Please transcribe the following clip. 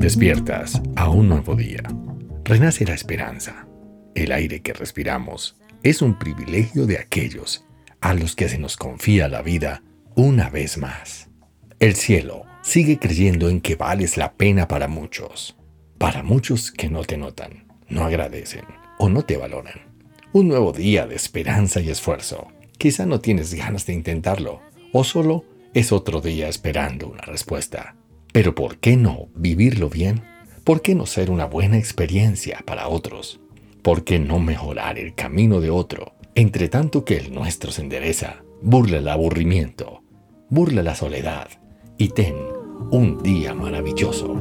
Despiertas a un nuevo día. Renace la esperanza. El aire que respiramos es un privilegio de aquellos a los que se nos confía la vida una vez más. El cielo sigue creyendo en que vales la pena para muchos. Para muchos que no te notan, no agradecen o no te valoran. Un nuevo día de esperanza y esfuerzo. Quizá no tienes ganas de intentarlo o solo es otro día esperando una respuesta. Pero ¿por qué no vivirlo bien? ¿Por qué no ser una buena experiencia para otros? ¿Por qué no mejorar el camino de otro, entre tanto que el nuestro se endereza? Burla el aburrimiento, burla la soledad y ten un día maravilloso.